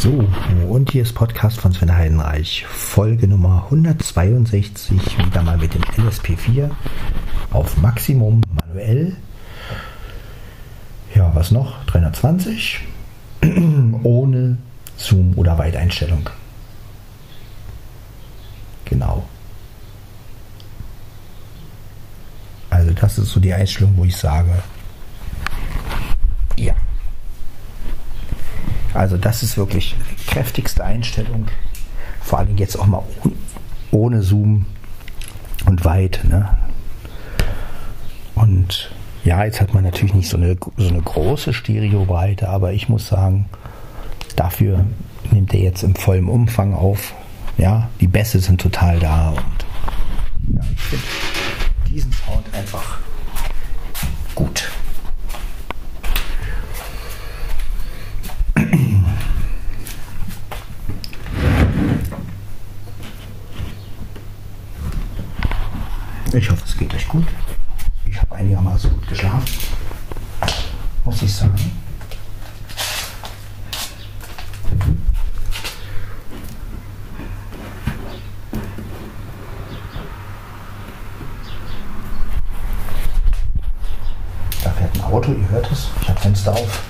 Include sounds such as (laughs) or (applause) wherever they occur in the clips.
So, und hier ist Podcast von Sven Heidenreich, Folge Nummer 162, wieder mal mit dem LSP4 auf Maximum manuell. Ja, was noch? 320 (clears throat) ohne Zoom oder Weiteinstellung. Genau. Also das ist so die Einstellung, wo ich sage, ja. Also das ist wirklich die kräftigste Einstellung. Vor allem jetzt auch mal ohne Zoom und weit. Ne? Und ja, jetzt hat man natürlich nicht so eine, so eine große Stereobreite, aber ich muss sagen, dafür nimmt er jetzt im vollen Umfang auf. Ja, die Bässe sind total da und ja, ich finde diesen Sound einfach gut. Ich hoffe, es geht euch gut. Ich habe einigermaßen gut geschlafen, muss ich sagen. Da fährt ein Auto, ihr hört es. Ich habe Fenster auf.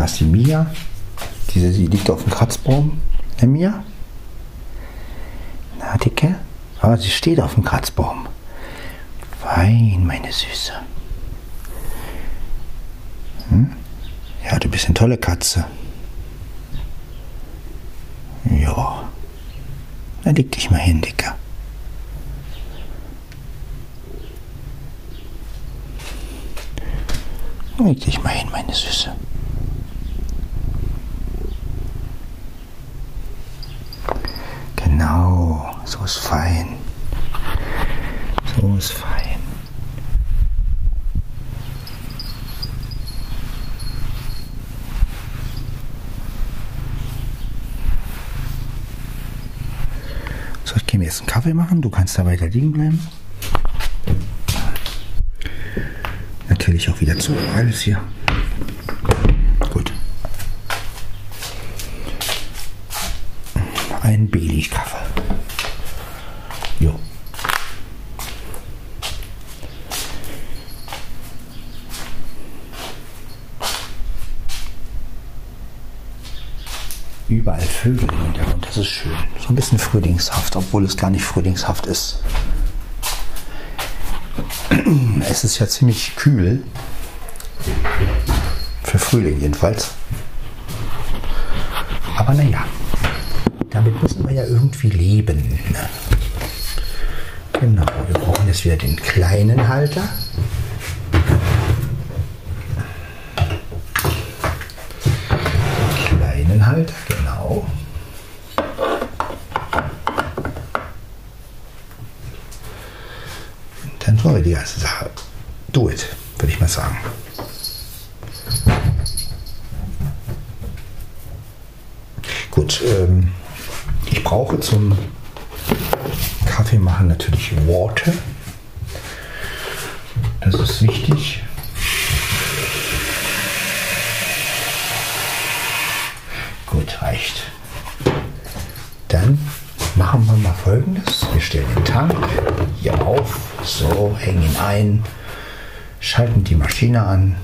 Da ist die Mia. Diese, sie liegt auf dem Kratzbaum. Der Mia? Na, Dicke? Aber sie steht auf dem Kratzbaum. Wein, meine Süße. Hm? Ja, du bist eine tolle Katze. Ja. Na, leg dich mal hin, Dicker. Leg dich mal hin, meine Süße. Genau, so ist fein. So ist fein. So, ich gehe mir jetzt einen Kaffee machen. Du kannst da weiter liegen bleiben. Natürlich auch wieder zu. Alles hier. Gut. Ein Billigkaffee. Jo. Überall Vögel im Hintergrund, das ist schön. So ein bisschen frühlingshaft, obwohl es gar nicht frühlingshaft ist. (clears throat) Es ist ja ziemlich kühl. Für Frühling jedenfalls. Aber naja, damit müssen wir ja irgendwie leben. Genau, wir brauchen jetzt wieder den kleinen Halter. Den kleinen Halter, genau. Dann tun wir die ganze Sache. Do it, würde ich mal sagen. Gut, ähm, ich brauche zum Kaffee machen natürlich Water. Das ist wichtig. Gut, reicht. Dann machen wir mal folgendes. Wir stellen den Tank hier auf, so, hängen ihn ein, schalten die Maschine an.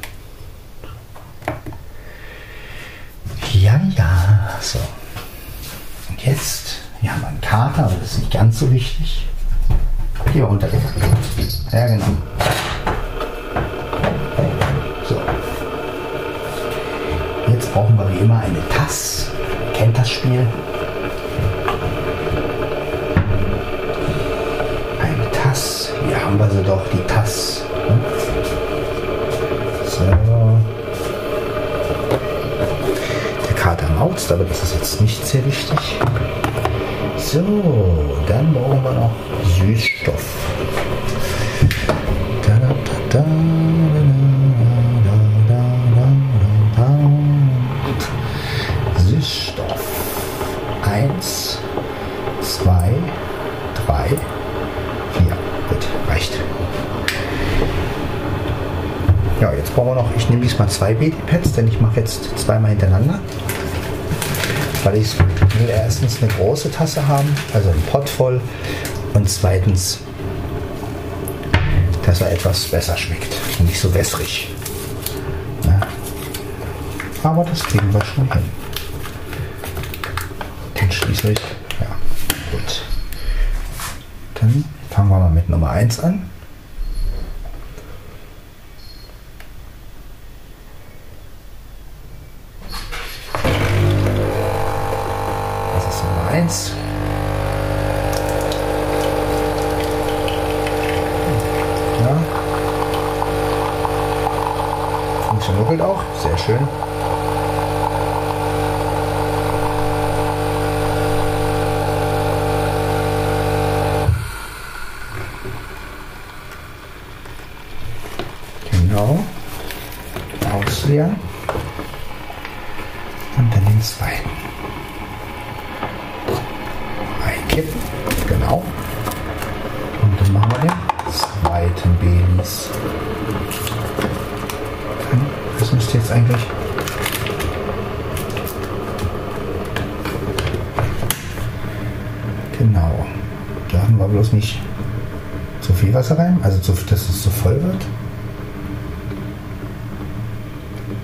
So wichtig. Hier runtergegangen. Da, da, da, Süßstoff. Eins, zwei, drei, vier. Gut, reicht. Ja, jetzt brauchen wir noch, ich nehme diesmal zwei Babypads, denn ich mache jetzt zweimal hintereinander. Weil ich will erstens eine große Tasse haben, also ein Pott voll. Und zweitens, dass er etwas besser schmeckt und nicht so wässrig. Ja. Aber das kriegen wir schon hin. Dann schließlich, ja, gut. Dann fangen wir mal mit Nummer 1 an. Das ist Nummer 1. Ja. Funktioniert auch, sehr schön. Genau. Ausleeren. Und dann den zweiten. Einkippen. Genau. Und dann machen wir den zweiten Baileys. Dann, Das müsste jetzt eigentlich. Genau. Da haben wir bloß nicht zu viel Wasser rein, also zu, dass es zu voll wird.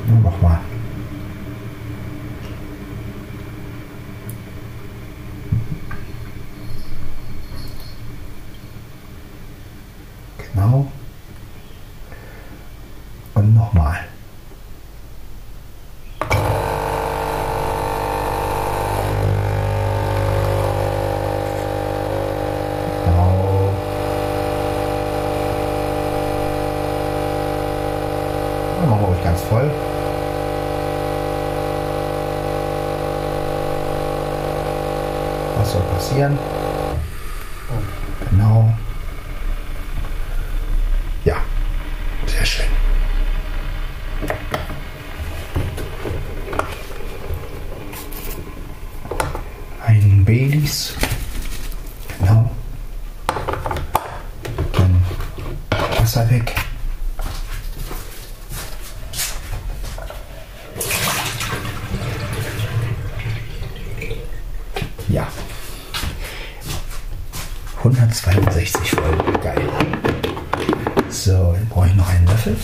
Ja, mach mal. Genau. Und nochmal. Genau. Dann machen wir ruhig ganz voll. Was soll passieren? Genau. Ja, sehr schön. Ein Baileys. Genau. Dann Wasser weg. Ja. 162 voll. Geil. Löffel.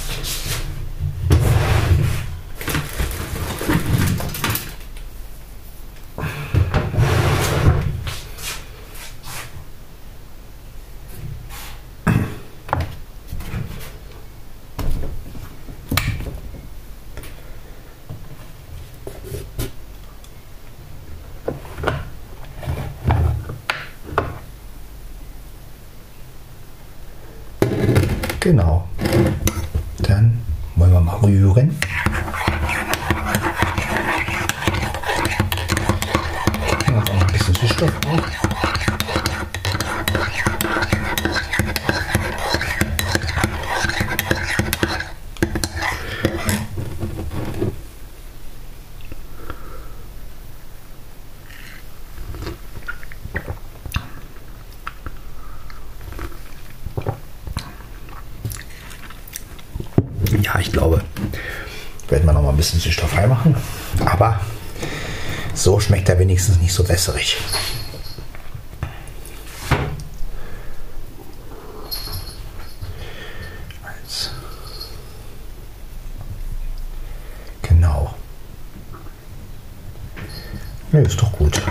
Genau. Dann wollen wir mal rühren. Ja, auch noch ein bisschen Süßstoff drauf. Ja, ich glaube, werden wir noch mal ein Süßstoff reinmachen. Aber so schmeckt er wenigstens nicht so wässrig. Eins. Genau. Ja, ist doch gut. So,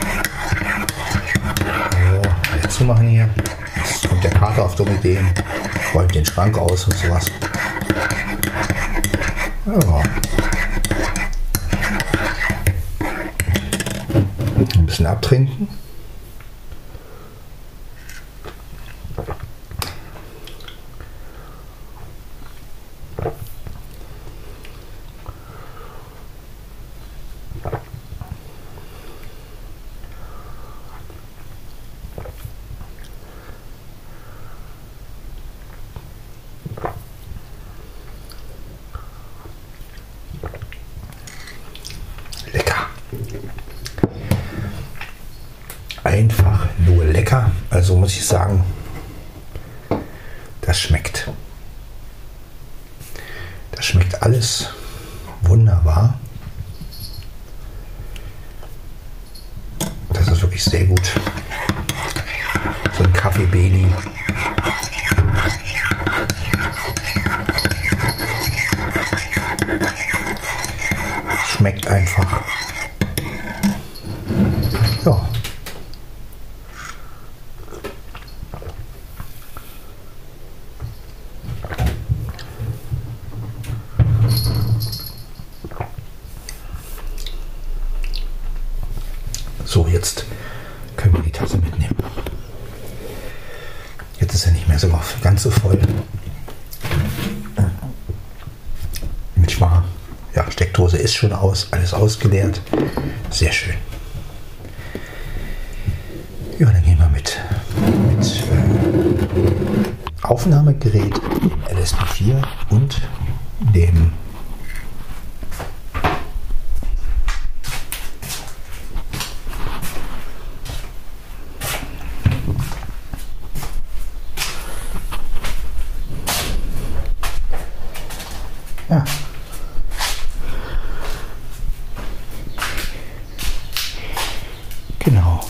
alle zumachen hier. Jetzt kommt der Kater auf dumme Ideen. Räumt den Schrank aus und sowas. Ja. Ein bisschen abtrinken. Lecker. einfach nur lecker. Also muss ich sagen, das schmeckt. Das schmeckt alles wunderbar. Das ist wirklich sehr gut. So ein Kaffee Bailey. Schmeckt einfach. Ja. So, jetzt können wir die Tasse mitnehmen. Jetzt ist er nicht mehr so ganz so voll. Mit Schwar. Ja, Steckdose ist schon aus, alles ausgeleert. Sehr schön. Ja, dann gehen wir mit, mit äh, Aufnahmegerät LSP4 und dem Ja. Genau.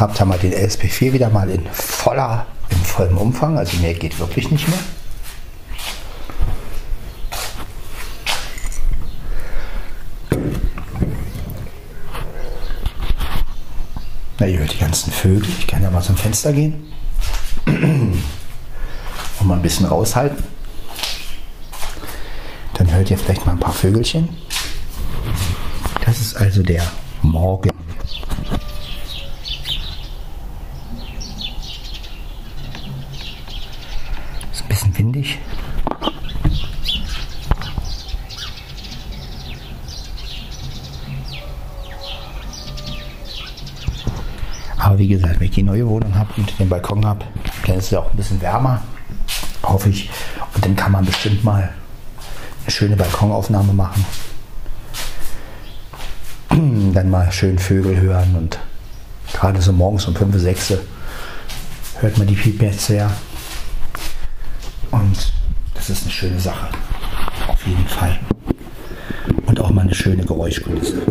Habt ihr mal den LSP4 wieder mal in voller, in vollem Umfang. Also mehr geht wirklich nicht mehr. Na, ihr hört die ganzen Vögel. Ich kann ja mal zum Fenster gehen. (clears throat) Und mal ein bisschen raushalten. Dann hört ihr vielleicht mal ein paar Vögelchen. Das ist also der Morgen. Ist ein bisschen windig. Aber wie gesagt, wenn ich die neue Wohnung habe und den Balkon habe, dann es auch ein bisschen wärmer, hoffe ich. Und dann kann man bestimmt mal eine schöne Balkonaufnahme machen. (clears throat) Dann mal schön Vögel hören und gerade so morgens um 5, 6 hört man die Piepets sehr. Und das ist eine schöne Sache. Auf jeden Fall. Und auch mal eine schöne Geräuschkulisse.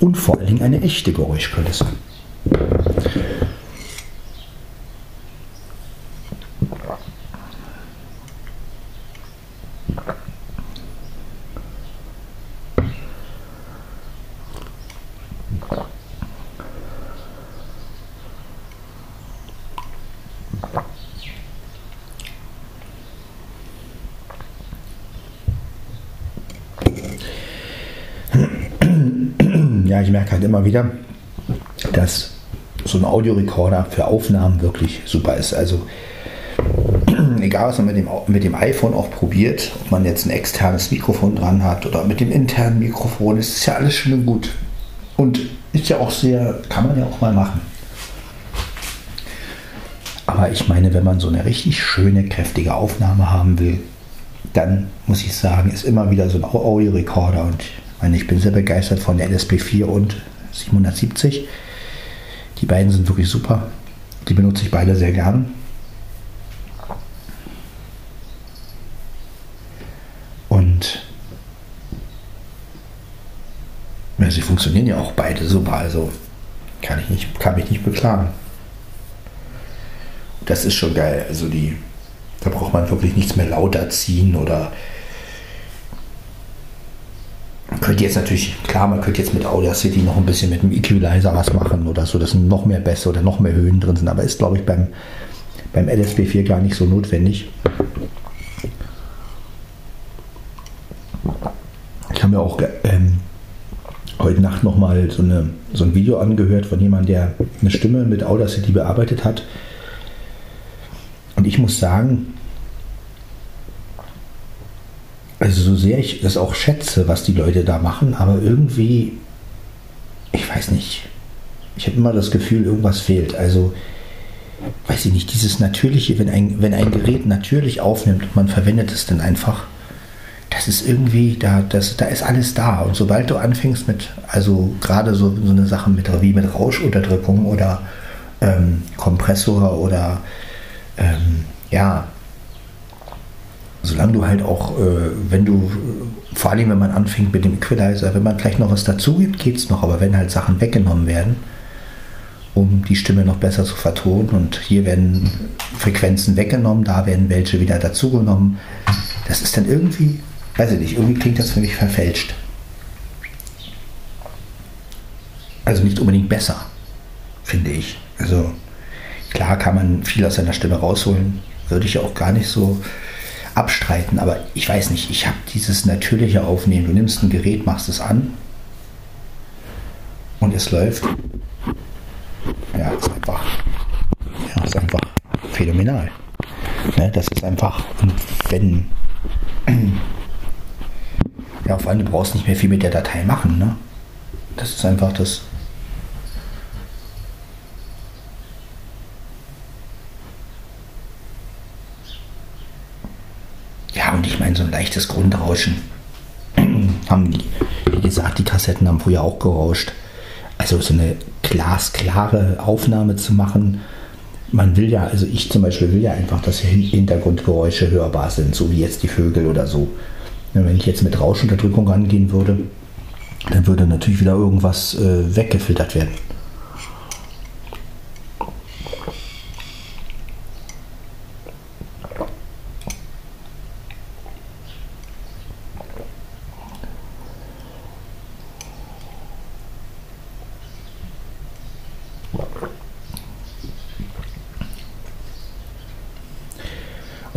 Und vor allen Dingen eine echte Geräuschkulisse. Ja, ich merke halt immer wieder, dass so ein Audiorekorder für Aufnahmen wirklich super ist. Also (clears throat) egal, was man mit dem, mit dem iPhone auch probiert, ob man jetzt ein externes Mikrofon dran hat oder mit dem internen Mikrofon, ist ja alles schön und gut. Und ist ja auch sehr, kann man ja auch mal machen. Aber ich meine, wenn man so eine richtig schöne, kräftige Aufnahme haben will, dann muss ich sagen, ist immer wieder so ein Audiorekorder und meine, ich bin sehr begeistert von der LSP4 und 770. Die beiden sind wirklich super. Die benutze ich beide sehr gern. Und ja, sie funktionieren ja auch beide super, also kann ich nicht, kann mich nicht beklagen. Das ist schon geil. Also die, da braucht man wirklich nichts mehr lauter ziehen oder könnte jetzt natürlich, klar, man könnte jetzt mit Audacity noch ein bisschen mit dem Equalizer was machen oder so, dass noch mehr Bässe oder noch mehr Höhen drin sind, aber ist, glaube ich, beim, beim LSB4 gar nicht so notwendig. Ich habe mir auch ähm, heute Nacht nochmal so, so ein Video angehört von jemandem, der eine Stimme mit Audacity bearbeitet hat. Und ich muss sagen, also so sehr ich das auch schätze, was die Leute da machen, aber irgendwie, ich weiß nicht, ich habe immer das Gefühl, irgendwas fehlt. Also, weiß ich nicht, dieses Natürliche, wenn ein, wenn ein Gerät natürlich aufnimmt und man verwendet es dann einfach, das ist irgendwie, da, das, da ist alles da. Und sobald du anfängst mit, also gerade so, so eine Sache mit, wie mit Rauschunterdrückung oder ähm, Kompressor oder ähm, ja, solange du halt auch, äh, wenn du, vor allem wenn man anfängt mit dem Equalizer, wenn man vielleicht noch was dazu gibt, geht es noch, aber wenn halt Sachen weggenommen werden, um die Stimme noch besser zu vertonen und hier werden Frequenzen weggenommen, da werden welche wieder dazugenommen, das ist dann irgendwie, weiß ich nicht, irgendwie klingt das für mich verfälscht. Also nicht unbedingt besser, finde ich. Also klar kann man viel aus seiner Stimme rausholen, würde ich auch gar nicht so abstreiten, aber ich weiß nicht, ich habe dieses natürliche Aufnehmen. Du nimmst ein Gerät, machst es an und es läuft. Ja, ist einfach, ja, ist einfach phänomenal. Ne, das ist einfach, und wenn, (clears throat) ja, vor allem du brauchst nicht mehr viel mit der Datei machen. Ne? Das ist einfach das und ich meine, so ein leichtes Grundrauschen (clears throat) haben die, wie gesagt, die Kassetten haben früher auch gerauscht. Also so eine glasklare Aufnahme zu machen, man will ja, also ich zum Beispiel will ja einfach, dass Hintergrundgeräusche hörbar sind, so wie jetzt die Vögel oder so. Wenn ich jetzt mit Rauschunterdrückung rangehen würde, dann würde natürlich wieder irgendwas äh, weggefiltert werden.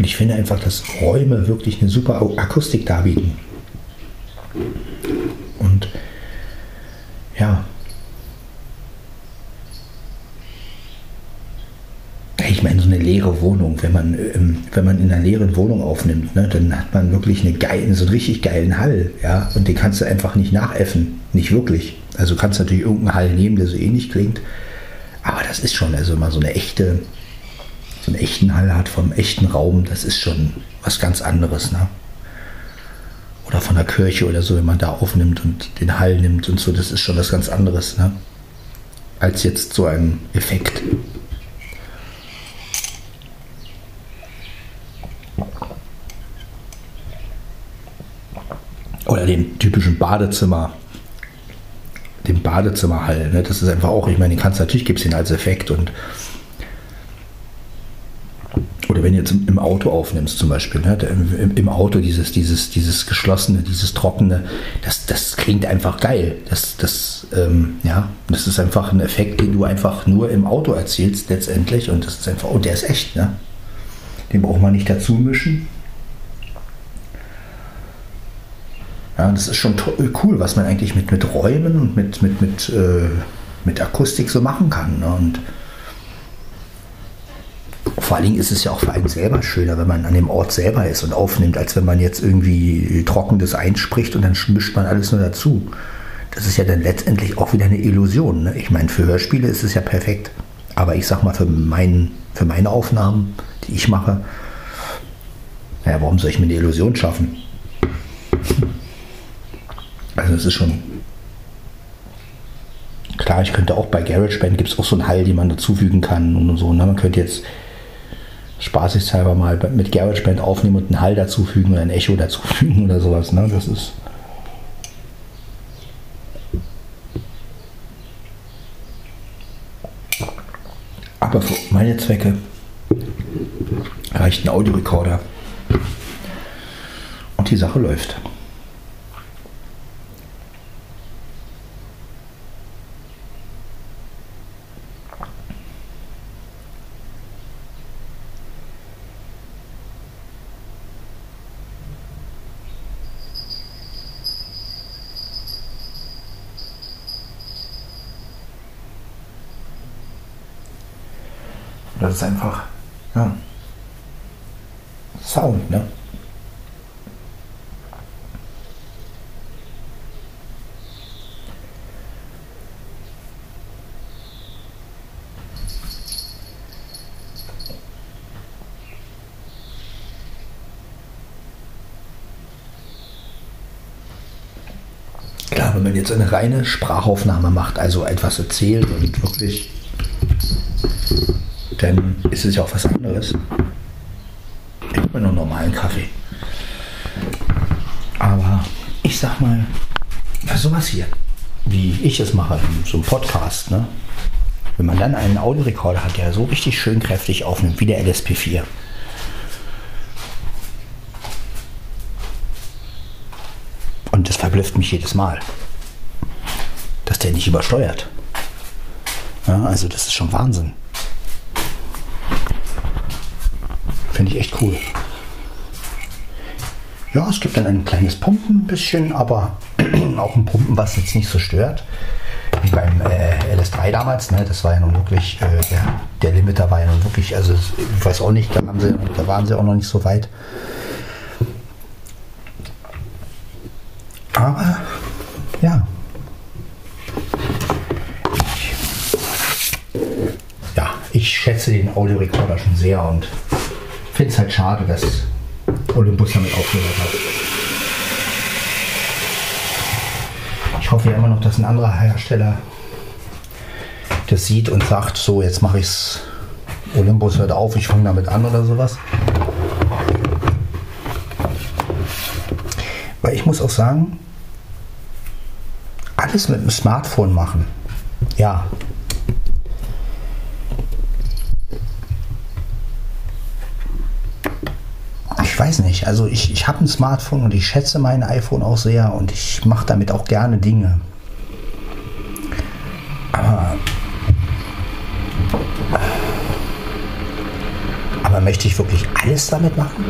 Ich finde einfach, dass Räume wirklich eine super Akustik darbieten. Und ja. Ich meine, so eine leere Wohnung, wenn man, ähm, wenn man in einer leeren Wohnung aufnimmt, ne, dann hat man wirklich eine geile, so einen richtig geilen Hall, ja, und den kannst du einfach nicht nachäffen, nicht wirklich. Also du kannst natürlich irgendeinen Hall nehmen, der so ähnlich klingt, aber das ist schon also mal so eine echte, einen echten Hall hat vom echten Raum, das ist schon was ganz anderes. Ne? Oder von der Kirche oder so, wenn man da aufnimmt und den Hall nimmt und so, das ist schon was ganz anderes. Ne? Als jetzt so ein Effekt. Oder den typischen Badezimmer, den Badezimmerhall. Ne? Das ist einfach auch, ich meine, den kannst natürlich gibt es den als Effekt und oder wenn du jetzt im Auto aufnimmst zum Beispiel, ne, im, Auto dieses, dieses, dieses geschlossene, dieses trockene, das, das klingt einfach geil. Das, das, ähm, ja, das ist einfach ein Effekt, den du einfach nur im Auto erzielst letztendlich und das ist einfach, oh, der ist echt, ne? Den braucht man nicht dazu mischen. Ja, das ist schon cool, was man eigentlich mit, mit Räumen und mit, mit, mit, äh, mit Akustik so machen kann. Ne? Und vor allen Dingen ist es ja auch für einen selber schöner, wenn man an dem Ort selber ist und aufnimmt, als wenn man jetzt irgendwie Trockenes einspricht und dann mischt man alles nur dazu. Das ist ja dann letztendlich auch wieder eine Illusion. Ne? Ich meine, für Hörspiele ist es ja perfekt. Aber ich sag mal, für, mein, für meine Aufnahmen, die ich mache, naja, warum soll ich mir eine Illusion schaffen? (laughs) Also es ist schon klar, ich könnte auch bei GarageBand gibt es auch so einen Hall, den man dazufügen kann und so. Ne? Man könnte jetzt spaßeshalber mal mit GarageBand aufnehmen und einen Hall dazufügen oder ein Echo dazufügen oder sowas. Ne? Das ist. Aber für meine Zwecke reicht ein Audiorekorder. Und die Sache läuft. Das ist einfach, ja, Sound, ne? wenn man jetzt eine reine Sprachaufnahme macht, also etwas erzählt und wirklich, dann ist es ja auch was anderes. Ich habe nur normalen Kaffee. Aber ich sag mal, sowas hier, wie ich es mache, so ein Podcast, ne? Wenn man dann einen Audiorekorder hat, der so richtig schön kräftig aufnimmt, wie der LSP4. Und das verblüfft mich jedes Mal, dass der nicht übersteuert. Ja, also das ist schon Wahnsinn. Finde ich echt cool. Ja, es gibt dann ein kleines Pumpen ein bisschen, aber (clears throat) auch ein Pumpen, was jetzt nicht so stört wie beim äh, LS3 damals, ne? das war ja nun wirklich, äh, der, der Limiter war ja nun wirklich, also ich weiß auch nicht, da, sie, da waren sie auch noch nicht so weit. Aber ja. Ich, ja, ich schätze den Audiorekorder schon sehr und finde es halt schade, dass Olympus damit aufgehört hat. Ich hoffe ja immer noch, dass ein anderer Hersteller das sieht und sagt, so jetzt mache ich es, Olympus hört auf, ich fange damit an oder sowas. Weil ich muss auch sagen, alles mit dem Smartphone machen, ja. Ich weiß nicht, also ich, ich habe ein Smartphone und ich schätze mein iPhone auch sehr und ich mache damit auch gerne Dinge. Aber, aber möchte ich wirklich alles damit machen?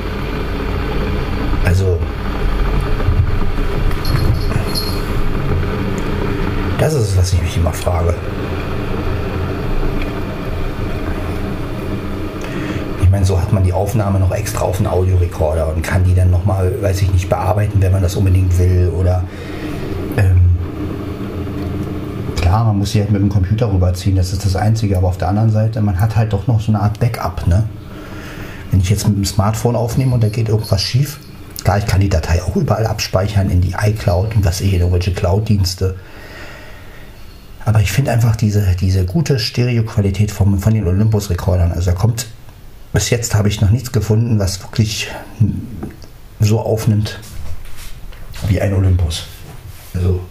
Also, das ist es, was ich mich immer frage. Ich meine, so hat man die Aufnahme noch extra auf einen Audiorekorder und kann die dann nochmal, weiß ich nicht, bearbeiten, wenn man das unbedingt will. Oder ähm, klar, man muss sie halt mit dem Computer rüberziehen, das ist das Einzige. Aber auf der anderen Seite, man hat halt doch noch so eine Art Backup. Ne? Wenn ich jetzt mit dem Smartphone aufnehme und da geht irgendwas schief, klar, ich kann die Datei auch überall abspeichern in die iCloud und was in irgendwelche Cloud-Dienste. Aber ich finde einfach diese, diese gute Stereoqualität vom, von den Olympus-Rekordern. Also da kommt bis jetzt habe ich noch nichts gefunden, was wirklich so aufnimmt wie ein Olympus. Also.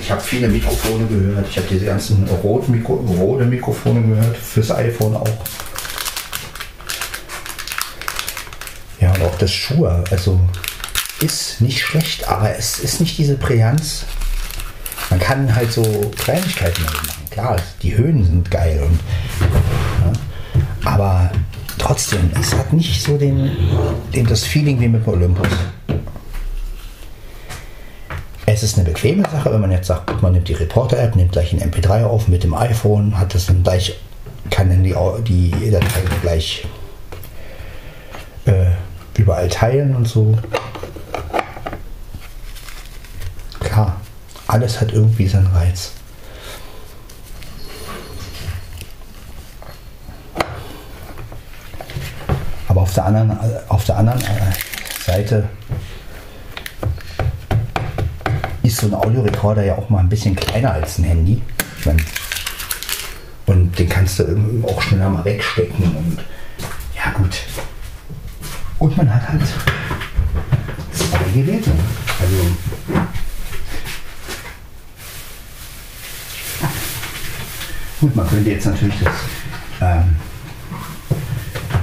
Ich habe viele Mikrofone gehört. Ich habe diese ganzen Rode, Mikro, Rode Mikrofone gehört, fürs iPhone auch. Ja, und auch das Schuhe, also ist nicht schlecht, aber es ist nicht diese Brillanz. Man kann halt so Kleinigkeiten machen. Klar, die Höhen sind geil und ja, aber trotzdem, es hat nicht so den, den das Feeling wie mit Olympus. Es ist eine bequeme Sache, wenn man jetzt sagt, man nimmt die Reporter-App, nimmt gleich ein MP3 auf mit dem iPhone, hat das dann gleich, kann dann die, die Datei gleich äh, überall teilen und so. Klar, alles hat irgendwie seinen Reiz. Aber auf der anderen, auf der anderen Seite ist so ein Audiorekorder ja auch mal ein bisschen kleiner als ein Handy. Und den kannst du auch schneller mal wegstecken. Und ja gut, und man hat halt zwei Geräte. Also gut, man könnte jetzt natürlich das, ähm,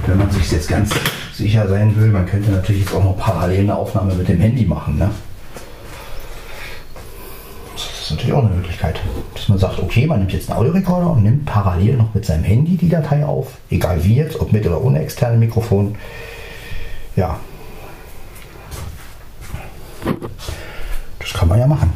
wenn man sich jetzt ganz sicher sein will, man könnte natürlich jetzt auch noch parallel eine Aufnahme mit dem Handy machen. Ne? Das ist natürlich auch eine Möglichkeit, dass man sagt, okay, man nimmt jetzt einen Audiorekorder und nimmt parallel noch mit seinem Handy die Datei auf, egal wie jetzt, ob mit oder ohne externe Mikrofon ja. Das kann man ja machen.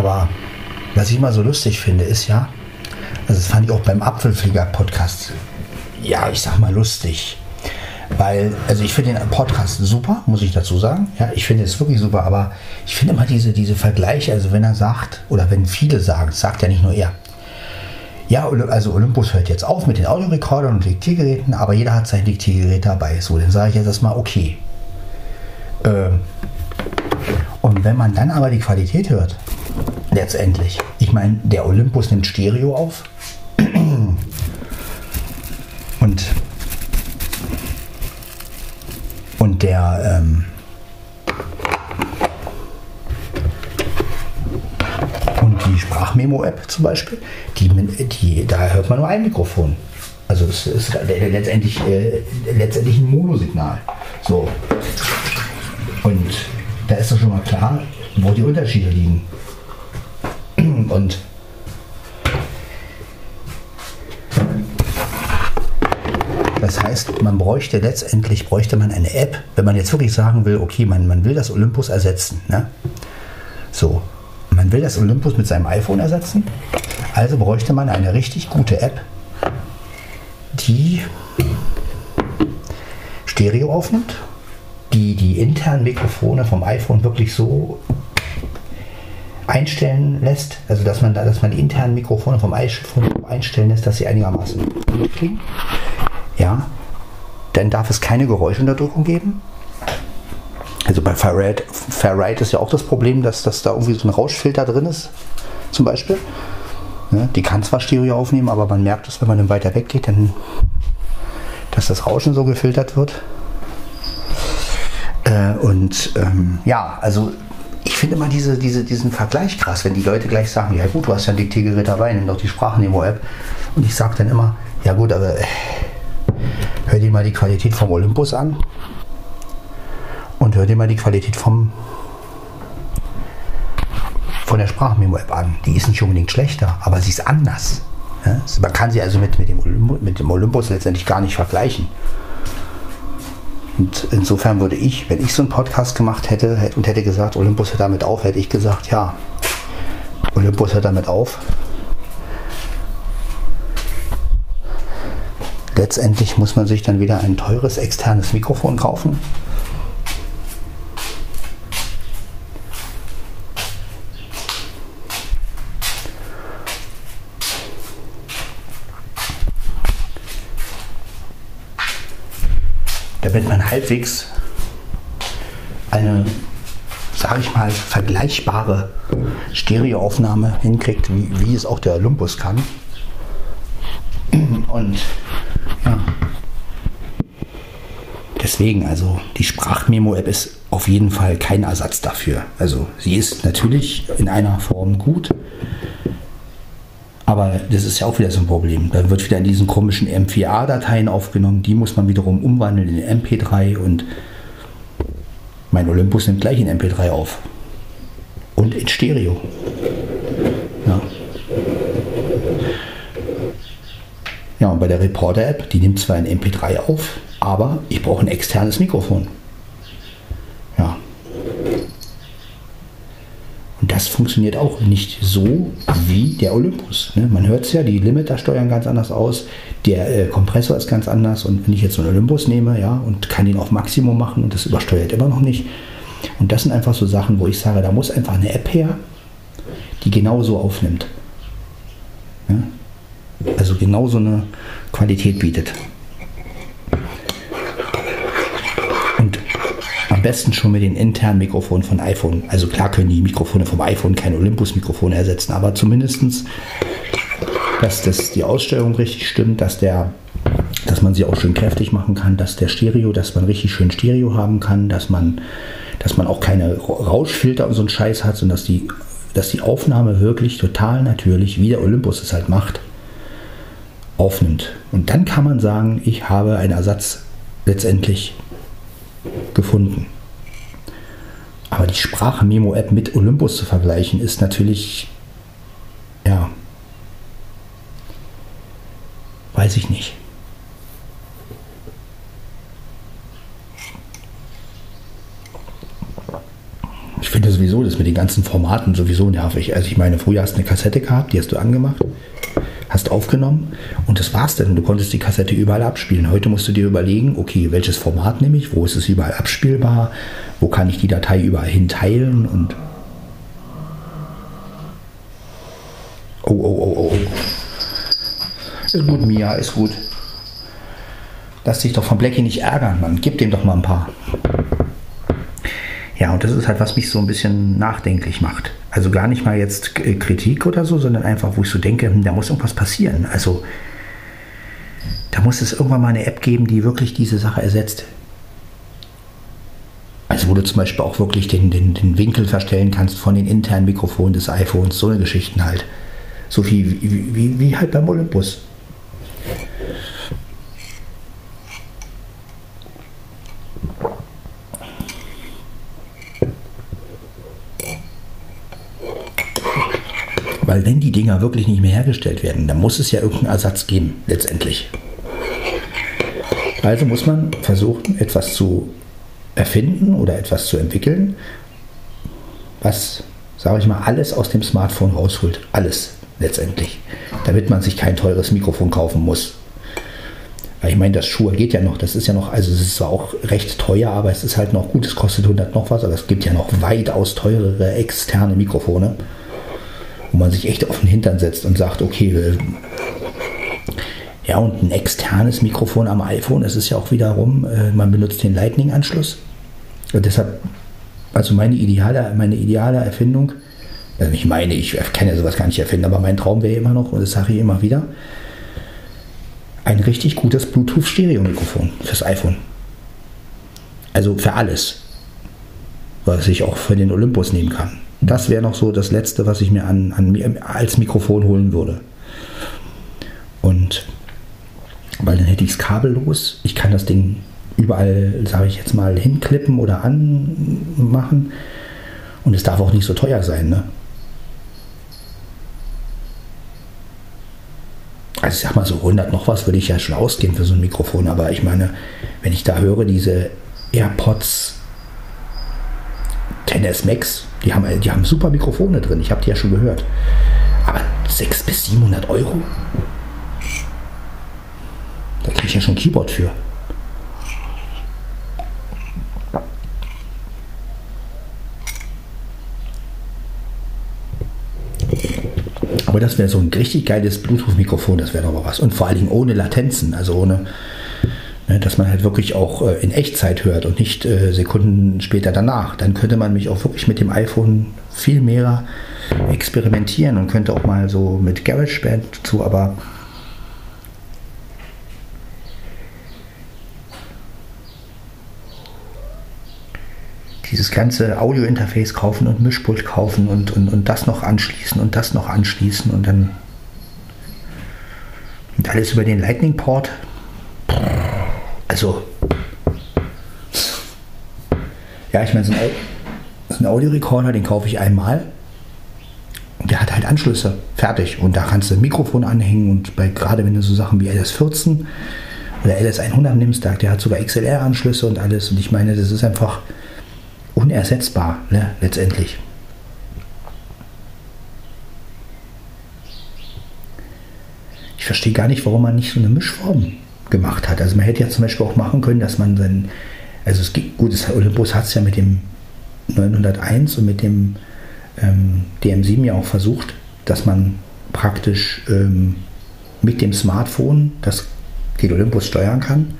Aber was ich immer so lustig finde, ist ja, also das fand ich auch beim Apfelflieger-Podcast, ja, ich sag mal lustig. Weil, also ich finde den Podcast super, muss ich dazu sagen. Ja, ich finde es wirklich super, aber ich finde immer diese, diese Vergleiche, also wenn er sagt, oder wenn viele sagen, sagt ja nicht nur er. Ja, also Olympus hört jetzt auf mit den Audiorekordern und Diktiergeräten, aber jeder hat sein Diktiergerät dabei. So, dann sage ich jetzt erstmal, okay. Ähm, und wenn man dann aber die Qualität hört, letztendlich, ich meine, der Olympus nimmt Stereo auf (clears throat) und und der ähm, und die Sprachmemo-App zum Beispiel, die, die, da hört man nur ein Mikrofon. Also es ist letztendlich, äh, letztendlich ein Monosignal. So. Und da ist doch schon mal klar, wo die Unterschiede liegen. (clears throat) Und Das heißt, man bräuchte letztendlich bräuchte man eine App, wenn man jetzt wirklich sagen will, okay, man, man will das Olympus ersetzen. Ne? So, man will das Olympus mit seinem iPhone ersetzen, also bräuchte man eine richtig gute App, die Stereo aufnimmt, die die internen Mikrofone vom iPhone wirklich so einstellen lässt, also dass man da, dass man die internen Mikrofone vom iPhone einstellen lässt, dass sie einigermaßen gut klingen ja, dann darf es keine Geräuschunterdrückung geben. Also bei Fairride, Fairride ist ja auch das Problem, dass, dass da irgendwie so ein Rauschfilter drin ist, zum Beispiel. Ja, die kann zwar Stereo aufnehmen, aber man merkt es, wenn man dann weiter weggeht, dann, dass das Rauschen so gefiltert wird. Äh, und ähm, ja, also finde immer diese, diese, diesen Vergleich krass, wenn die Leute gleich sagen, ja gut, du hast ja ein Diktiergerät dabei, nimm doch die Sprachnemo-App. Und ich sage dann immer, ja gut, aber äh, hör dir mal die Qualität vom Olympus an und hör dir mal die Qualität vom von der Sprachmemo-App an. Die ist nicht unbedingt schlechter, aber sie ist anders. Ja? Man kann sie also mit, mit, dem mit dem Olympus letztendlich gar nicht vergleichen. Und insofern würde ich, wenn ich so einen Podcast gemacht hätte und hätte gesagt, Olympus hört damit auf, hätte ich gesagt, ja, Olympus hört damit auf. Letztendlich muss man sich dann wieder ein teures externes Mikrofon kaufen. damit man halbwegs eine, sage ich mal, vergleichbare Stereoaufnahme hinkriegt, wie, wie es auch der Olympus kann. Und ja. Deswegen, also die Sprachmemo-App ist auf jeden Fall kein Ersatz dafür. Also sie ist natürlich in einer Form gut, aber das ist ja auch wieder so ein Problem. Dann wird wieder in diesen komischen M4A-Dateien aufgenommen, die muss man wiederum umwandeln in MP3 und mein Olympus nimmt gleich in MP3 auf. Und in Stereo. Ja. Ja, und bei der Reporter-App, die nimmt zwar ein MP3 auf, aber ich brauche ein externes Mikrofon. Ja. Und das funktioniert auch nicht so wie der Olympus. Ne? Man hört es ja, die Limiter steuern ganz anders aus, der äh, Kompressor ist ganz anders und wenn ich jetzt so einen Olympus nehme ja, und kann ihn auf Maximum machen und das übersteuert immer noch nicht. Und das sind einfach so Sachen, wo ich sage, da muss einfach eine App her, die genauso aufnimmt. Ja? also genauso eine Qualität bietet. Am besten schon mit den internen Mikrofonen von iPhone. Also klar können die Mikrofone vom iPhone kein Olympus-Mikrofon ersetzen, aber zumindest, dass das, die Aussteuerung richtig stimmt, dass der dass man sie auch schön kräftig machen kann, dass der Stereo, dass man richtig schön Stereo haben kann, dass man, dass man auch keine Rauschfilter und so einen Scheiß hat, sondern dass die, dass die Aufnahme wirklich total natürlich, wie der Olympus es halt macht, aufnimmt. Und dann kann man sagen, ich habe einen Ersatz letztendlich gefunden. Aber die Sprachmemo-App mit Olympus zu vergleichen, ist natürlich, ja, weiß ich nicht. Ich finde sowieso das mit den ganzen Formaten sowieso nervig. Also ich meine, früher hast du eine Kassette gehabt, die hast du angemacht, hast aufgenommen und das war's dann. Du konntest die Kassette überall abspielen. Heute musst du dir überlegen, okay, welches Format nehme ich, wo ist es überall abspielbar, wo kann ich die Datei überall hin teilen und Oh, oh, oh, oh. oh. Ist gut, Mia, ist gut. Lass dich doch von Blackie nicht ärgern, Mann. Gib dem doch mal ein paar. Ja, und das ist halt, was mich so ein bisschen nachdenklich macht. Also gar nicht mal jetzt Kritik oder so, sondern einfach, wo ich so denke, hm, da muss irgendwas passieren. Also da muss es irgendwann mal eine App geben, die wirklich diese Sache ersetzt. Also wo du zum Beispiel auch wirklich den, den, den Winkel verstellen kannst von den internen Mikrofonen des iPhones, so eine Geschichten halt. So viel wie, wie, wie halt beim Olympus. Weil wenn die Dinger wirklich nicht mehr hergestellt werden, dann muss es ja irgendeinen Ersatz geben, letztendlich. Also muss man versuchen, etwas zu erfinden oder etwas zu entwickeln, was, sage ich mal, alles aus dem Smartphone rausholt. Alles letztendlich. Damit man sich kein teures Mikrofon kaufen muss. Ich meine, das Schuhe geht ja noch, das ist ja noch, also es ist zwar auch recht teuer, aber es ist halt noch gut, es kostet 100 noch was, aber es gibt ja noch weitaus teurere externe Mikrofone, man sich echt auf den Hintern setzt und sagt, okay, äh, ja, und ein externes Mikrofon am iPhone, es ist ja auch wiederum, äh, man benutzt den Lightning-Anschluss. Und deshalb, also meine ideale, meine ideale Erfindung, also ich meine, ich kann ja sowas gar nicht erfinden, aber mein Traum wäre immer noch, und das sage ich immer wieder, ein richtig gutes Bluetooth-Stereo-Mikrofon fürs iPhone. Also für alles, was ich auch für den Olympus nehmen kann. Das wäre noch so das Letzte, was ich mir an, an, als Mikrofon holen würde. Und weil dann hätte ich es kabellos. Ich kann das Ding überall, sage ich jetzt mal, hinklippen oder anmachen. Und es darf auch nicht so teuer sein. Ne? also ich sag mal so 100 noch was würde ich ja schon ausgeben für so ein Mikrofon, aber ich meine, wenn ich da höre, diese AirPods 10S Max, die haben, die haben super Mikrofone drin, ich habe die ja schon gehört. Aber 600 bis 700 Euro? Da kriege ich ja schon ein Keyboard für. Aber das wäre so ein richtig geiles Bluetooth-Mikrofon, das wäre doch mal was. Und vor allen Dingen ohne Latenzen, also ohne, ne, dass man halt wirklich auch äh, in Echtzeit hört und nicht äh, Sekunden später danach. Dann könnte man mich auch wirklich mit dem iPhone viel mehr experimentieren und könnte auch mal so mit GarageBand zu, aber dieses ganze Audio-Interface kaufen und Mischpult kaufen und, und, und das noch anschließen und das noch anschließen und dann und alles über den Lightning-Port. Also, ja, ich meine, so ein, Audiorekorder, den kaufe ich einmal und der hat halt Anschlüsse, fertig. Und da kannst du ein Mikrofon anhängen und bei, gerade wenn du so Sachen wie LS14 oder LS100 nimmst, der hat sogar XLR-Anschlüsse und alles. Und ich meine, das ist einfach unersetzbar, ne, letztendlich. Ich verstehe gar nicht, warum man nicht so eine Mischform gemacht hat. Also man hätte ja zum Beispiel auch machen können, dass man dann, also es gibt, gut, das Olympus hat es ja mit dem 901 und mit dem ähm, DM7 ja auch versucht, dass man praktisch ähm, mit dem Smartphone das den Olympus steuern kann.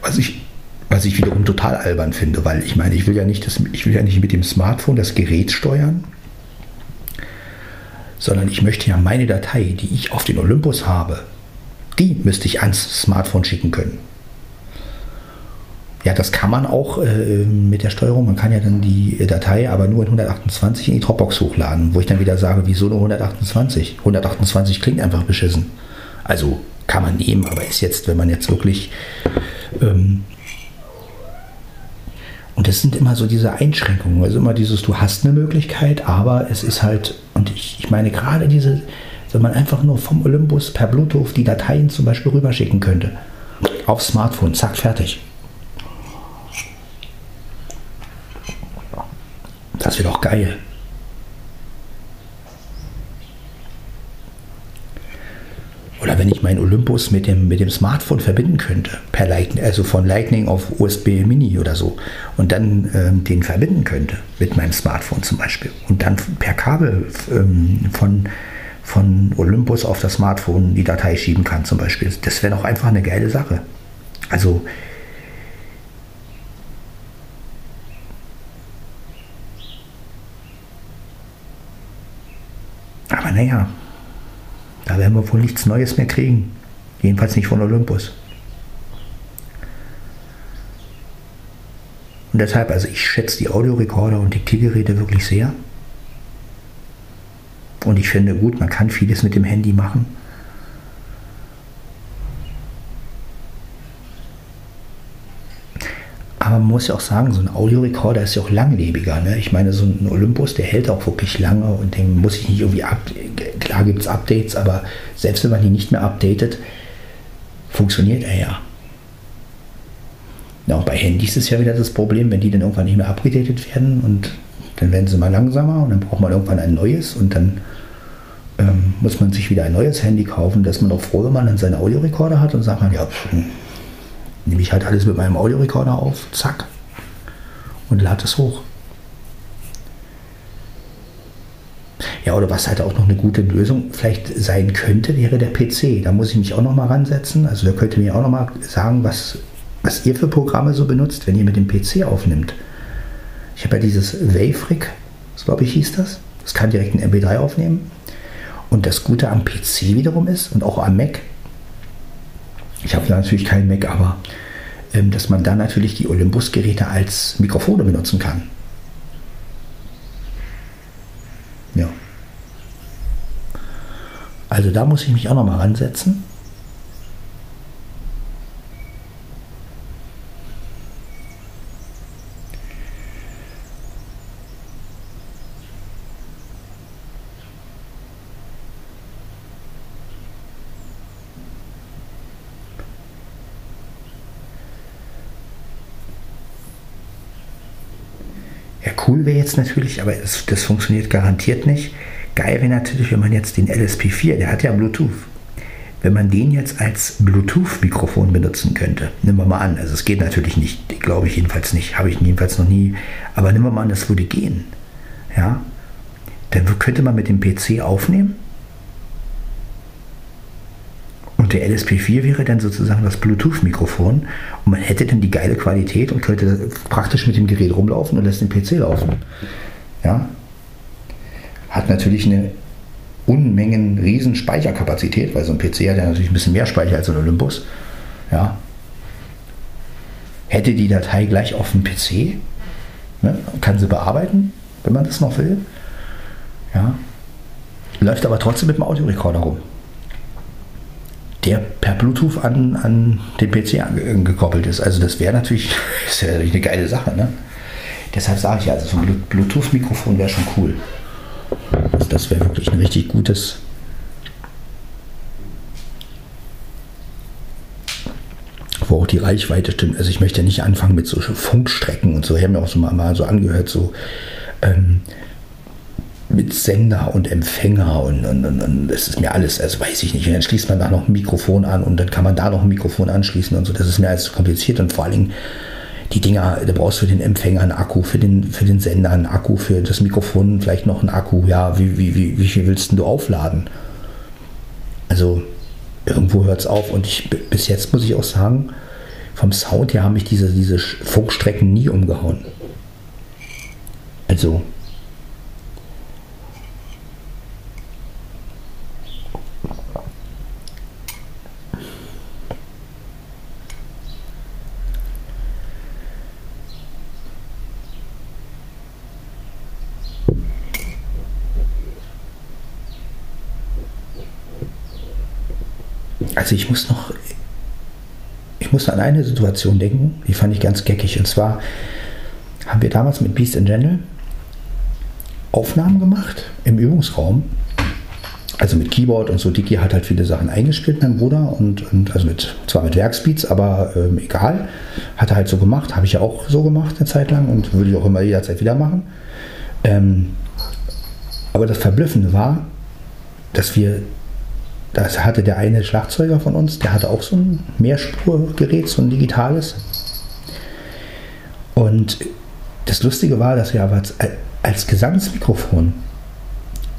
Was ich was ich wiederum total albern finde, weil ich meine, ich will ja nicht, das, ich will ja nicht mit dem Smartphone das Gerät steuern, sondern ich möchte ja meine Datei, die ich auf den Olympus habe, die müsste ich ans Smartphone schicken können. Ja, das kann man auch äh, mit der Steuerung. Man kann ja dann die Datei aber nur in 128 in die Dropbox hochladen, wo ich dann wieder sage, wieso nur 128? 128 klingt einfach beschissen. Also kann man nehmen, aber ist jetzt, wenn man jetzt wirklich ähm, und das sind immer so diese Einschränkungen. Also immer dieses, du hast eine Möglichkeit, aber es ist halt, und ich, ich meine, gerade diese, wenn man einfach nur vom Olympus per Bluetooth die Dateien zum Beispiel rüberschicken könnte, aufs Smartphone, zack, fertig. Das wäre doch geil. Wenn ich meinen Olympus mit dem, mit dem Smartphone verbinden könnte, per Lightning, also von Lightning auf USB Mini oder so, und dann ähm, den verbinden könnte mit meinem Smartphone zum Beispiel. Und dann per Kabel ähm, von, von Olympus auf das Smartphone die Datei schieben kann zum Beispiel. Das wäre doch einfach eine geile Sache. Also Aber naja, da werden wir wohl nichts Neues mehr kriegen. Jedenfalls nicht von Olympus. Und deshalb, also ich schätze die Audiorekorder und Diktiergeräte wirklich sehr. Und ich finde gut, man kann vieles mit dem Handy machen. Aber man muss ja auch sagen, so ein Audiorekorder ist ja auch langlebiger. Ne? Ich meine, so ein Olympus, der hält auch wirklich lange und den muss ich nicht irgendwie ab. Klar gibt es Updates, aber selbst wenn man die nicht mehr updatet, funktioniert er ja. Ja, und bei Handys ist ja wieder das Problem, wenn die dann irgendwann nicht mehr abgedatet werden und dann werden sie mal langsamer und dann braucht man irgendwann ein neues und dann ähm, muss man sich wieder ein neues Handy kaufen. Da ist man doch froh, wenn man dann seinen Audiorekorder hat und sagt man, ja, pff, nehme ich halt alles mit meinem Audiorekorder auf, zack, und lade es hoch. Ja, oder was halt auch noch eine gute Lösung vielleicht sein könnte, wäre der PC. Da muss ich mich auch noch mal ransetzen. Also da könnt ihr mir auch noch mal sagen, was, was ihr für Programme so benutzt, wenn ihr mit dem PC aufnimmt. Ich habe ja dieses Waverick, glaube ich hieß das. Das kann direkt ein MP3 aufnehmen. Und das Gute am PC wiederum ist und auch am Mac, ich habe natürlich keinen Mac, aber ähm, dass man dann natürlich die Olympus-Geräte als Mikrofone benutzen kann. Ja. Also da muss ich mich auch noch mal ransetzen. cool wäre jetzt natürlich, aber das, das funktioniert garantiert nicht. Geil wäre natürlich, wenn man jetzt den LSP4, der hat ja Bluetooth, wenn man den jetzt als Bluetooth-Mikrofon benutzen könnte. Nehmen wir mal an, also es geht natürlich nicht, glaube ich jedenfalls nicht, habe ich jedenfalls noch nie, aber nehmen wir mal an, das würde gehen. Ja, dann könnte man mit dem PC aufnehmen und der LSP4 wäre dann sozusagen das Bluetooth-Mikrofon und man hätte dann die geile Qualität und könnte praktisch mit dem Gerät rumlaufen und lässt den PC laufen. Ja. Hat natürlich eine Unmengen riesen Speicherkapazität, weil so ein PC hat ja natürlich ein bisschen mehr Speicher als ein Olympus. Ja. Hätte die Datei gleich auf dem PC, ne, kann sie bearbeiten, wenn man das noch will. Ja. Läuft aber trotzdem mit dem Audiorekorder rum der per Bluetooth an, an den PC gekoppelt ist. Also das wäre natürlich, (laughs) ist ja eine geile Sache. Ne? Deshalb sage ich also so ein Bluetooth-Mikrofon wäre schon cool. Also das wäre wirklich ein richtig gutes. Wo auch die Reichweite stimmt. Also ich möchte ja nicht anfangen mit so Funkstrecken und so. Ich habe mir auch so mal, mal so angehört, so ähm, mit Sender und Empfänger und, und, und, und, das ist mir alles, also weiß ich nicht. Und dann schließt man da noch ein Mikrofon an und dann kann man da noch ein Mikrofon anschließen und so. Das ist mir alles kompliziert und vor allen Dingen die Dinger, da brauchst du für den Empfänger einen Akku, für den, für den Sender einen Akku, für das Mikrofon vielleicht noch einen Akku. Ja, wie, wie, wie, wie viel willst du aufladen? Also irgendwo hört es auf und ich, bis jetzt muss ich auch sagen, vom Sound her haben mich diese, diese Funkstrecken nie umgehauen. Also Also ich muss noch, ich muss an eine Situation denken, die fand ich ganz geckig. Und zwar haben wir damals mit Beast in General Aufnahmen gemacht im Übungsraum. Also mit Keyboard und so. Dicky hat halt viele Sachen eingespielt, mein Bruder. Und, und also mit, zwar mit Werkspeeds, aber ähm, egal. Hat er halt so gemacht. Habe ich ja auch so gemacht eine Zeit lang und würde ich auch immer jederzeit wieder machen. Ähm, aber das Verblüffende war, dass wir, das hatte der eine Schlagzeuger von uns, der hatte auch so ein Mehrspurgerät, so ein digitales. Und das Lustige war, dass wir aber als, als Gesangsmikrofon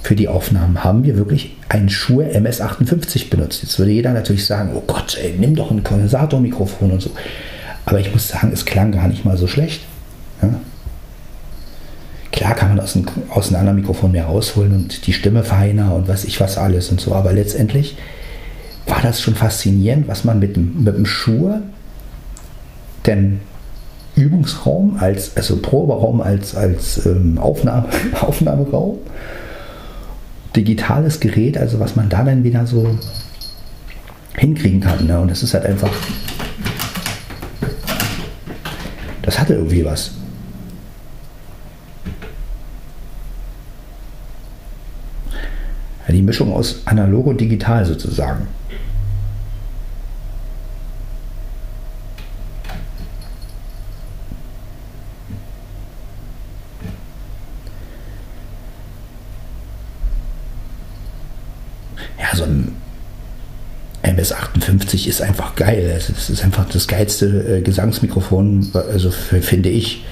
für die Aufnahmen haben wir wirklich ein Shure MS58 benutzt. Jetzt würde jeder natürlich sagen, oh Gott, ey, nimm doch ein Kondensatormikrofon und so. Aber ich muss sagen, es klang gar nicht mal so schlecht. Ja? Klar kann man aus, ein, aus einem anderen Mikrofon mehr rausholen und die Stimme feiner und was ich was alles und so, aber letztendlich war das schon faszinierend, was man mit, mit dem Schuhe, dem Übungsraum, als, also Proberaum als, als ähm, Aufnahme, (laughs) Aufnahmeraum, digitales Gerät, also was man da dann wieder so hinkriegen kann. Ne? Und das ist halt einfach, das hatte irgendwie was. Ja, die Mischung aus analog und digital sozusagen. Ja, so ein MS-58 ist einfach geil. Es ist einfach das geilste äh, Gesangsmikrofon, also finde ich.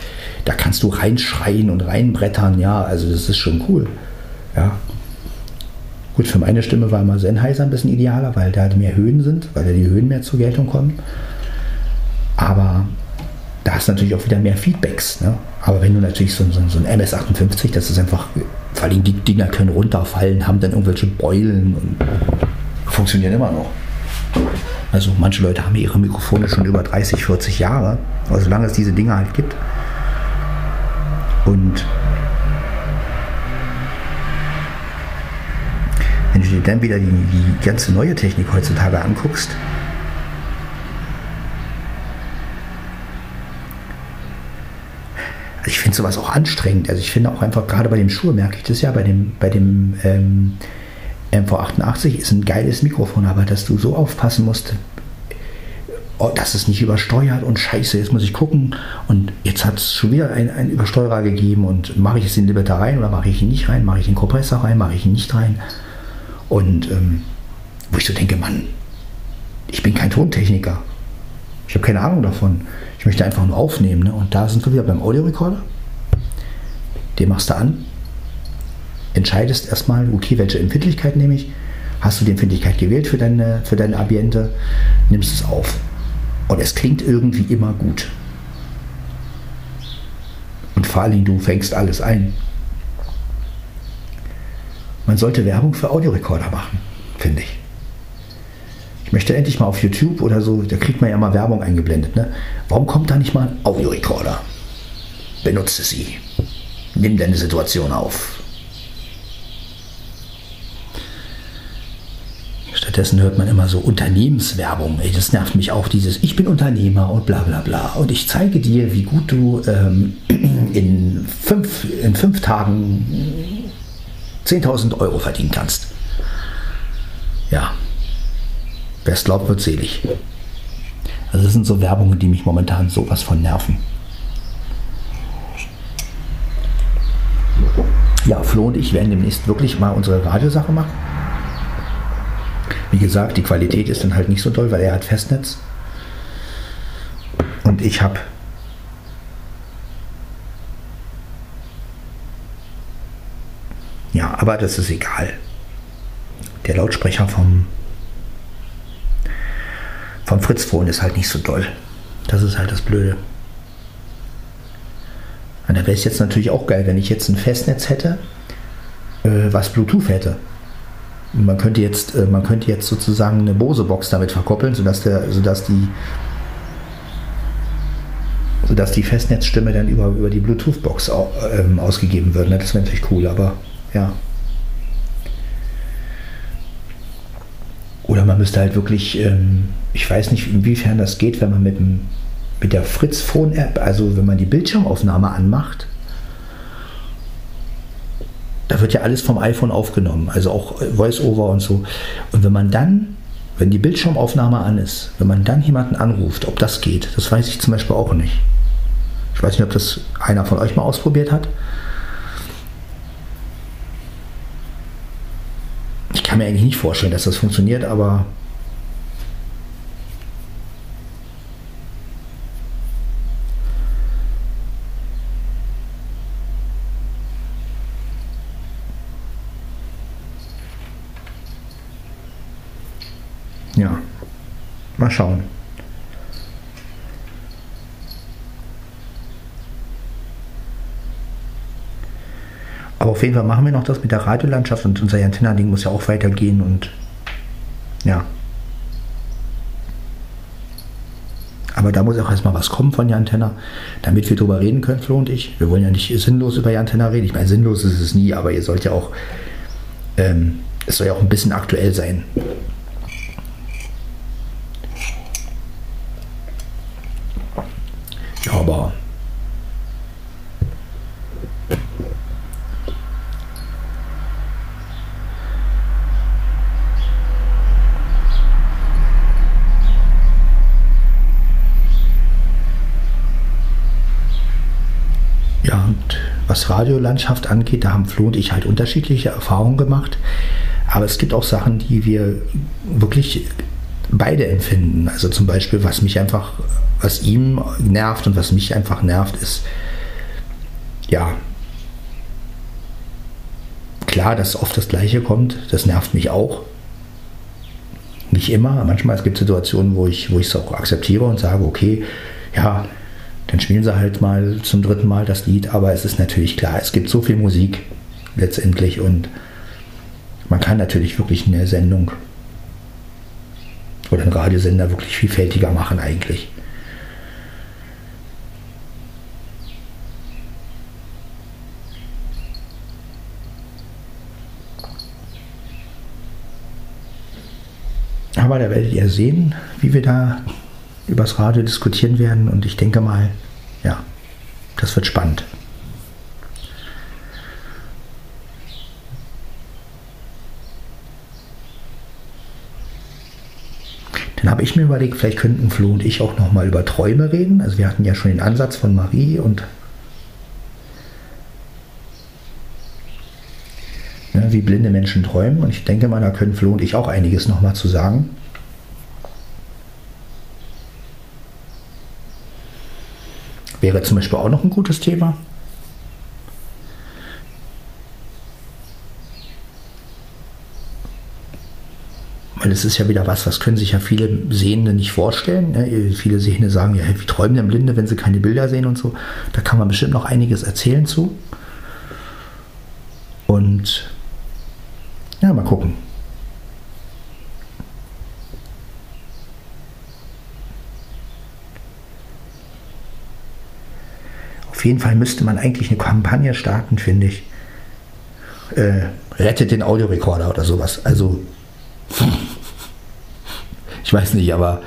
Da kannst du reinschreien und reinbrettern, ja, also das ist schon cool. Ja, Gut, für meine Stimme war immer Sennheiser ein bisschen idealer, weil da mehr Höhen sind, weil da die Höhen mehr zur Geltung kommen. Aber da hast du natürlich auch wieder mehr Feedbacks. Ne? Aber wenn du natürlich so, so, so ein MS-58, das ist einfach, vor allem die Dinger können runterfallen, haben dann irgendwelche Beulen und funktionieren immer noch. Also manche Leute haben ihre Mikrofone schon über 30, 40 Jahre, also solange es diese Dinger halt gibt. Und Wenn du dir dann wieder die, die ganze neue Technik heutzutage anguckst, also ich finde sowas auch anstrengend. Also ich finde auch einfach, gerade bei dem Schuh merke ich das ja, bei dem, bei dem ähm, MV88 ist ein geiles Mikrofon, aber dass du so aufpassen musst, oh, dass es nicht übersteuert und scheiße, jetzt muss ich gucken und jetzt hat es schon wieder einen Übersteuerer gegeben und mache ich es in Limiter rein oder mache ich ihn nicht rein, mache ich den Kompressor rein, mache ich ihn nicht rein. Und ähm, wo ich so denke, Mann, ich bin kein Tontechniker. Ich habe keine Ahnung davon. Ich möchte einfach nur aufnehmen. Ne? Und da sind wir wieder beim Audiorekorder. Den machst du an. Entscheidest erstmal, okay, welche Empfindlichkeit nehme ich. Hast du die Empfindlichkeit gewählt für deine, für deine Ambiente, nimmst es auf. Und es klingt irgendwie immer gut. Und vor allen Dingen, du fängst alles ein. Man sollte Werbung für Audiorekorder machen, finde ich. Ich möchte endlich mal auf YouTube oder so, da kriegt man ja mal Werbung eingeblendet. Ne? Warum kommt da nicht mal ein Audiorekorder? Benutze sie. Nimm deine Situation auf. Stattdessen hört man immer so Unternehmenswerbung. Ey, das nervt mich auch, dieses Ich bin Unternehmer und bla bla bla. Und ich zeige dir, wie gut du ähm, (clears throat) in, fünf, in fünf Tagen 10.000 Euro verdienen kannst. Ja, wer es glaubt, wird selig. Also das sind so Werbungen, die mich momentan sowas von nerven. Ja, Flo und ich werden demnächst wirklich mal unsere Radiosache machen. Wie gesagt, die Qualität ist dann halt nicht so toll, weil er hat Festnetz. Und ich habe aber das ist egal. Der Lautsprecher vom, vom Fritzphone ist halt nicht so doll. Das ist halt das Blöde. Und da wäre es jetzt natürlich auch geil, wenn ich jetzt ein Festnetz hätte, äh, was Bluetooth hätte. Und man könnte jetzt, äh, man könnte jetzt sozusagen eine Bose-Box damit verkoppeln, sodass, der, sodass die sodass die Festnetzstimme dann über, über die Bluetooth-Box ähm, ausgegeben wird. Ne? Das wäre natürlich cool, aber ja. Man müsste halt wirklich, ähm, ich weiß nicht, inwiefern das geht, wenn man mit, dem, mit der Fritz Phone App, also wenn man die Bildschirmaufnahme anmacht, da wird ja alles vom iPhone aufgenommen, also auch Voice-Over und so. Und wenn man dann, wenn die Bildschirmaufnahme an ist, wenn man dann jemanden anruft, ob das geht, das weiß ich zum Beispiel auch nicht. Ich weiß nicht, ob das einer von euch mal ausprobiert hat. Kann mir eigentlich nicht vorstellen, dass das funktioniert, aber ja, mal schauen. Aber auf jeden Fall machen wir noch das mit der Radiolandschaft und unser Antenna-Ding muss ja auch weitergehen und ja. Aber da muss auch erstmal was kommen von der Antenna, damit wir drüber reden können, Flo und ich. Wir wollen ja nicht sinnlos über die Antenna reden. Ich meine, sinnlos ist es nie, aber ihr sollt ja auch, ähm, es soll ja auch ein bisschen aktuell sein. Ja, aber Ja, und was Radiolandschaft angeht, da haben Flo und ich halt unterschiedliche Erfahrungen gemacht. Aber es gibt auch Sachen, die wir wirklich beide empfinden. Also zum Beispiel, was mich einfach, was ihm nervt und was mich einfach nervt, ist, ja, klar, dass oft das Gleiche kommt. Das nervt mich auch. Nicht immer. Manchmal es gibt Situationen, wo ich, wo ich es auch akzeptiere und sage, okay, ja, dann spielen sie halt mal zum dritten Mal das Lied, aber es ist natürlich klar, es gibt so viel Musik letztendlich und man kann natürlich wirklich eine Sendung oder einen Radiosender wirklich vielfältiger machen eigentlich. Aber da werdet ihr sehen, wie wir da übers Radio diskutieren werden und ich denke mal, ja, das wird spannend. Dann habe ich mir überlegt, vielleicht könnten Flo und ich auch noch mal über Träume reden. Also wir hatten ja schon den Ansatz von Marie und ne, wie blinde Menschen träumen. Und ich denke mal, da können Flo und ich auch einiges noch mal zu sagen. Wäre zum Beispiel auch noch ein gutes Thema. Weil es ist ja wieder was, was können sich ja viele Sehende nicht vorstellen. Ne? Viele Sehende sagen ja, wie träumen denn Blinde, wenn sie keine Bilder sehen und so. Da kann man bestimmt noch einiges erzählen zu. Und ja, mal gucken. Jeden Fall müsste man eigentlich eine Kampagne starten, finde ich. Äh, rettet den Audiorekorder oder sowas. Also, (laughs) ich weiß nicht, aber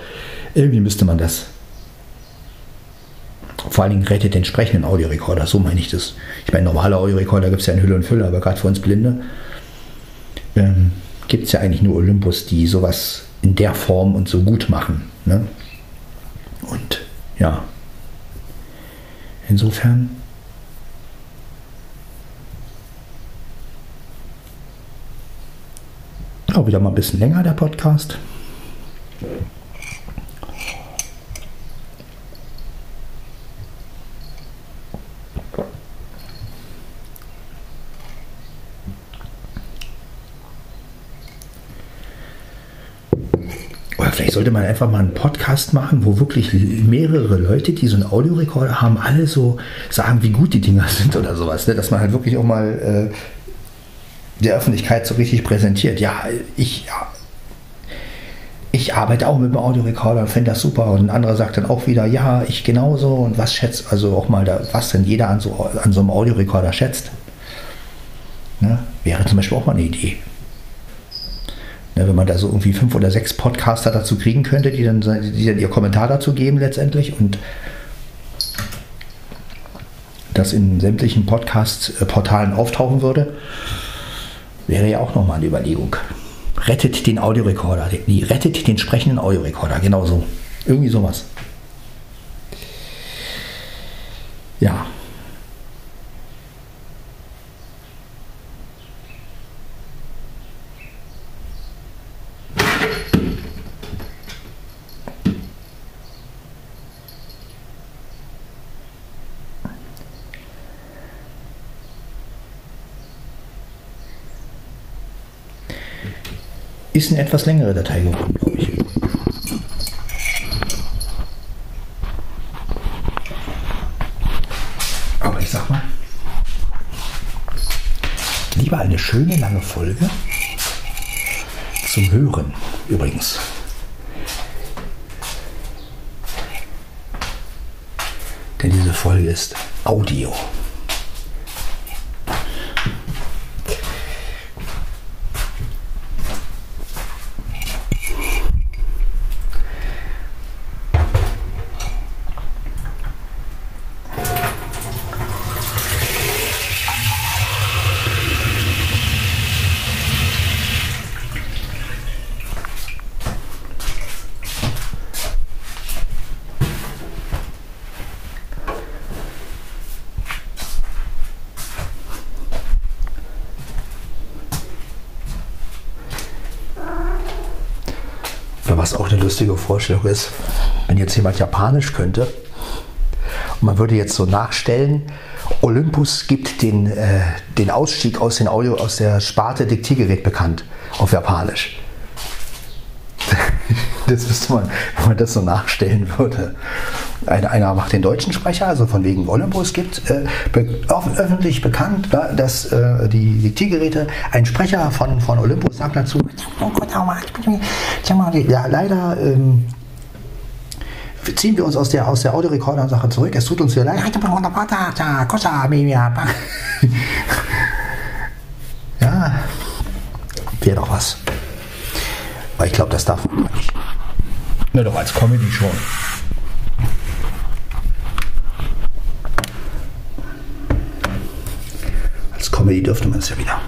irgendwie müsste man das. Vor allen Dingen rettet den sprechenden Audiorekorder, so meine ich das. Ich meine, normale Audiorekorder gibt es ja in Hülle und Fülle, aber gerade für uns Blinde ähm, gibt es ja eigentlich nur Olympus, die sowas in der Form und so gut machen. Ne? Und ja, Insofern auch wieder mal ein bisschen länger der Podcast. Vielleicht sollte man einfach mal einen Podcast machen, wo wirklich mehrere Leute, die so einen Audiorekorder haben, alle so sagen, wie gut die Dinger (laughs) sind oder sowas. Ne? Dass man halt wirklich auch mal äh, der Öffentlichkeit so richtig präsentiert. Ja, ich, ja, ich arbeite auch mit dem Audiorekorder und finde das super. Und ein anderer sagt dann auch wieder, ja, ich genauso. Und was schätzt, also auch mal, da, was denn jeder an so, an so einem Audiorekorder schätzt. Ne? Wäre zum Beispiel auch mal eine Idee. Ne, wenn man da so irgendwie fünf oder sechs Podcaster dazu kriegen könnte, die dann, die dann ihr Kommentar dazu geben letztendlich und das in sämtlichen Podcast-Portalen auftauchen würde, wäre ja auch nochmal eine Überlegung. Rettet den Audiorekorder, nee, rettet den sprechenden Audiorekorder, genau so. Irgendwie sowas. Ja, Ist eine etwas längere Datei geworden, glaube ich. Aber ich sag mal, lieber eine schöne lange Folge zum Hören übrigens. Denn diese Folge ist Audio. Was auch eine lustige Vorstellung ist, wenn jetzt jemand Japanisch könnte und man würde jetzt so nachstellen, Olympus gibt den, äh, den Ausstieg aus, den Audio, aus der Sparte Diktiergerät bekannt auf Japanisch. (laughs) Das müsste man, wenn man das so nachstellen würde. Einer, einer macht den deutschen Sprecher, also von wegen Olympus gibt äh, öffentlich bekannt, dass äh, die Diktiergeräte, ein Sprecher von, von Olympus sagt dazu, ja leider ähm, ziehen wir uns aus der, aus der Audiorekorder-Sache zurück. Es tut uns sehr leid. ja, (laughs) wäre doch was. Aber ich glaube, das darf man nicht. Na doch, als Comedy schon. Comedy dürfte man es ja wieder.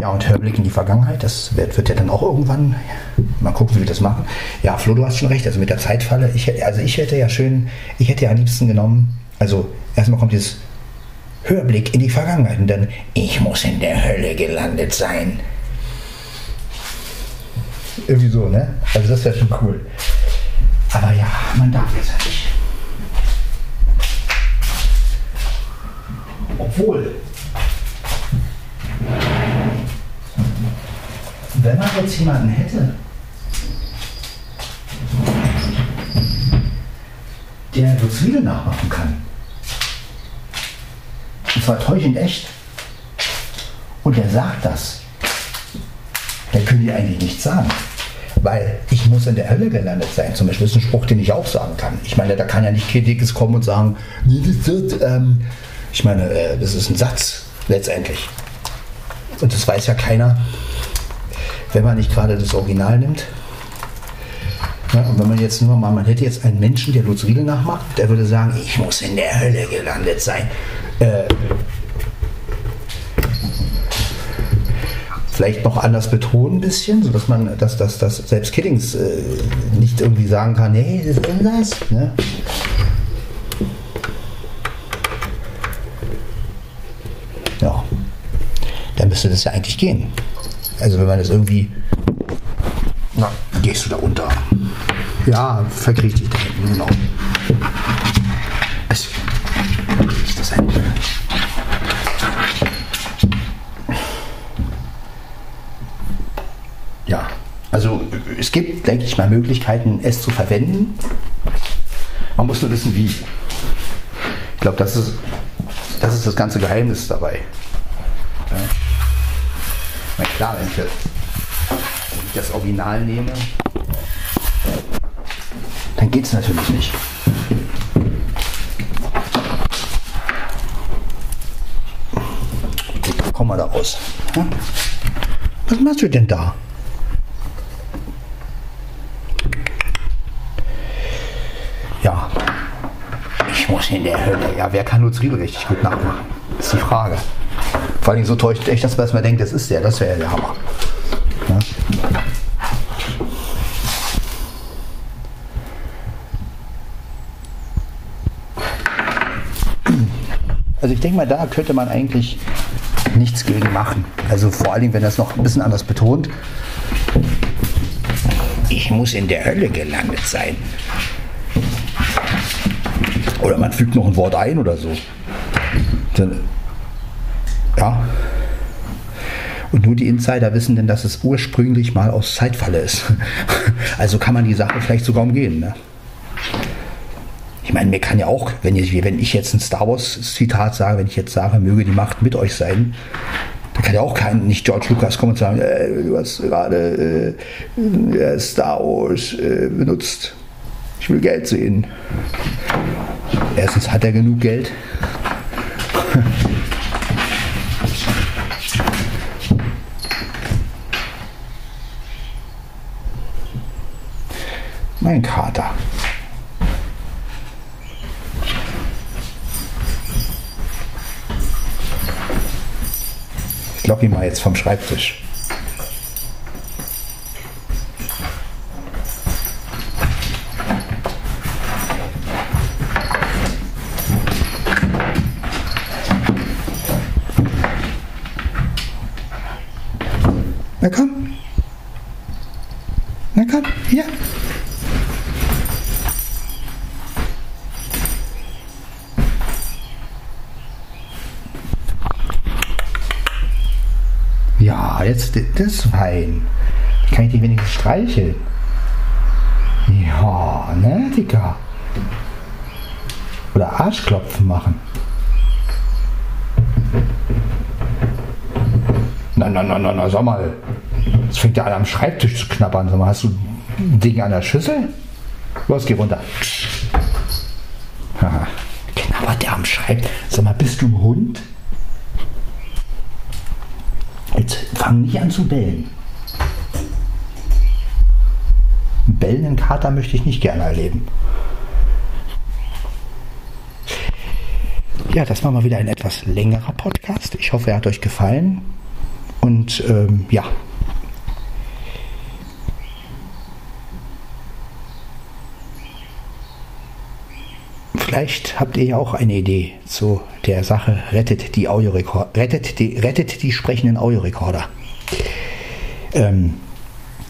Ja, und Hörblick in die Vergangenheit, das wird, wird ja dann auch irgendwann, mal gucken, wie wir das machen. Ja, Flo, du hast schon recht, also mit der Zeitfalle, ich, also ich hätte ja schön, ich hätte ja am liebsten genommen, also erstmal kommt dieses Hörblick in die Vergangenheit und dann, ich muss in der Hölle gelandet sein. Irgendwie so, ne? Also das wäre schon cool. Aber ja, man darf jetzt nicht. Obwohl, wenn man jetzt jemanden hätte, der Lutz Riedel nachmachen kann, und zwar täuschend echt, und der sagt das, dann können die eigentlich nichts sagen. Weil ich muss in der Hölle gelandet sein. Zum Beispiel ist ein Spruch, den ich auch sagen kann. Ich meine, da kann ja nicht Kritikes kommen und sagen, ähm, ich meine, äh, das ist ein Satz letztendlich. Und das weiß ja keiner, wenn man nicht gerade das Original nimmt. Ja, und wenn man jetzt nur mal, man hätte jetzt einen Menschen, der Lutz Riedel nachmacht, der würde sagen, ich muss in der Hölle gelandet sein. Äh, vielleicht noch anders betonen ein bisschen, sodass man, dass, dass, dass selbst Kiddings äh, nicht irgendwie sagen kann, hey, das ist anders. Ne? Ja, dann müsste das ja eigentlich gehen. Also wenn man das irgendwie, na, gehst du da unter. Ja, verkriech dich da hinten, genau. Es, ist das ein Also es gibt, denke ich mal, Möglichkeiten, es zu verwenden. Man muss nur wissen, wie. Ich glaube, das ist, das ist das ganze Geheimnis dabei. Ja. Klar, wenn ich, ich das Original nehme, dann geht es natürlich nicht. Komm mal da raus. Was machst du denn da? in der Hölle. Ja, wer kann Lutz Riedel richtig gut nachmachen? Ist die Frage. Vor allem so täuscht echt, dass man erstmal denkt, das ist der, das wäre der Hammer. Ja? Also ich denke mal, da könnte man eigentlich nichts gegen machen. Also vor allem, wenn das noch ein bisschen anders betont. Ich muss in der Hölle gelandet sein. Oder man fügt noch ein Wort ein oder so. Dann, ja. Und nur die Insider wissen denn, dass es ursprünglich mal aus Zeitfalle ist. (laughs) Also kann man die Sache vielleicht sogar umgehen. Ne? Ich meine, mir kann ja auch, wenn ich, wenn ich jetzt ein Star Wars-Zitat sage, wenn ich jetzt sage, möge die Macht mit euch sein, da kann ja auch kein, nicht George Lucas kommen und sagen, äh, du hast gerade äh, Star Wars äh, benutzt. Ich will Geld sehen. Erstens hat er genug Geld. Mein Kater. Ich lock ihn mal jetzt vom Schreibtisch. Na komm. Na komm, hier. Ja, jetzt das Wein. Kann ich die wenigstens streicheln? Ja, ne, Digga. Oder Arschklopfen machen. Na, na, na, na, na, sag mal. Jetzt fängt ja an am Schreibtisch zu knabbern. Sag mal, hast du ein Ding an der Schüssel? Los, geh runter. Haha. Knabbert der am Schreibtisch. Sag mal, bist du ein Hund? Jetzt fang nicht an zu bellen. Bellenden Kater möchte ich nicht gerne erleben. Ja, das war mal wieder ein etwas längerer Podcast. Ich hoffe, er hat euch gefallen. Und ähm, ja. Vielleicht habt ihr ja auch eine Idee zu der Sache rettet die Audiorekorder, rettet die, rettet die sprechenden Audiorekorder. Ähm,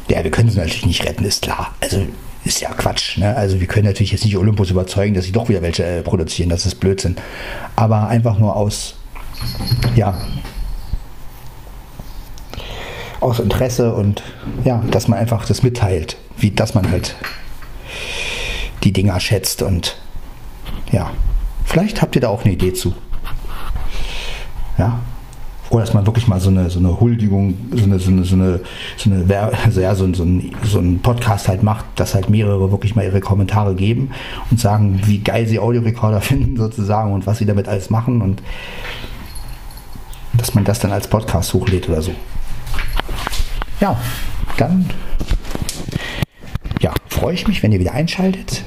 ja, wir können sie natürlich nicht retten, ist klar. Also ist ja Quatsch. Ne? Also wir können natürlich jetzt nicht Olympus überzeugen, dass sie doch wieder welche äh, produzieren. Das ist Blödsinn. Aber einfach nur aus, ja, aus Interesse und ja, dass man einfach das mitteilt, wie dass man halt die Dinger schätzt und ja, vielleicht habt ihr da auch eine Idee zu. Ja, oder dass man wirklich mal so eine, so eine Huldigung, so eine, so eine, so eine, so eine also ja, so, so, ein, so ein Podcast halt macht, dass halt mehrere wirklich mal ihre Kommentare geben und sagen, wie geil sie Audiorekorder (laughs) finden sozusagen und was sie damit alles machen und dass man das dann als Podcast hochlädt oder so. Ja, dann ja, freue ich mich, wenn ihr wieder einschaltet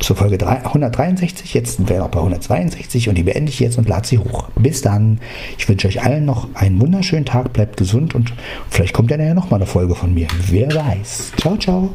zur Folge 163. Jetzt sind wir noch bei 162 und die beende ich jetzt und lade sie hoch. Bis dann. Ich wünsche euch allen noch einen wunderschönen Tag. Bleibt gesund und vielleicht kommt ja nachher noch mal eine Folge von mir. Wer weiß. Ciao, ciao.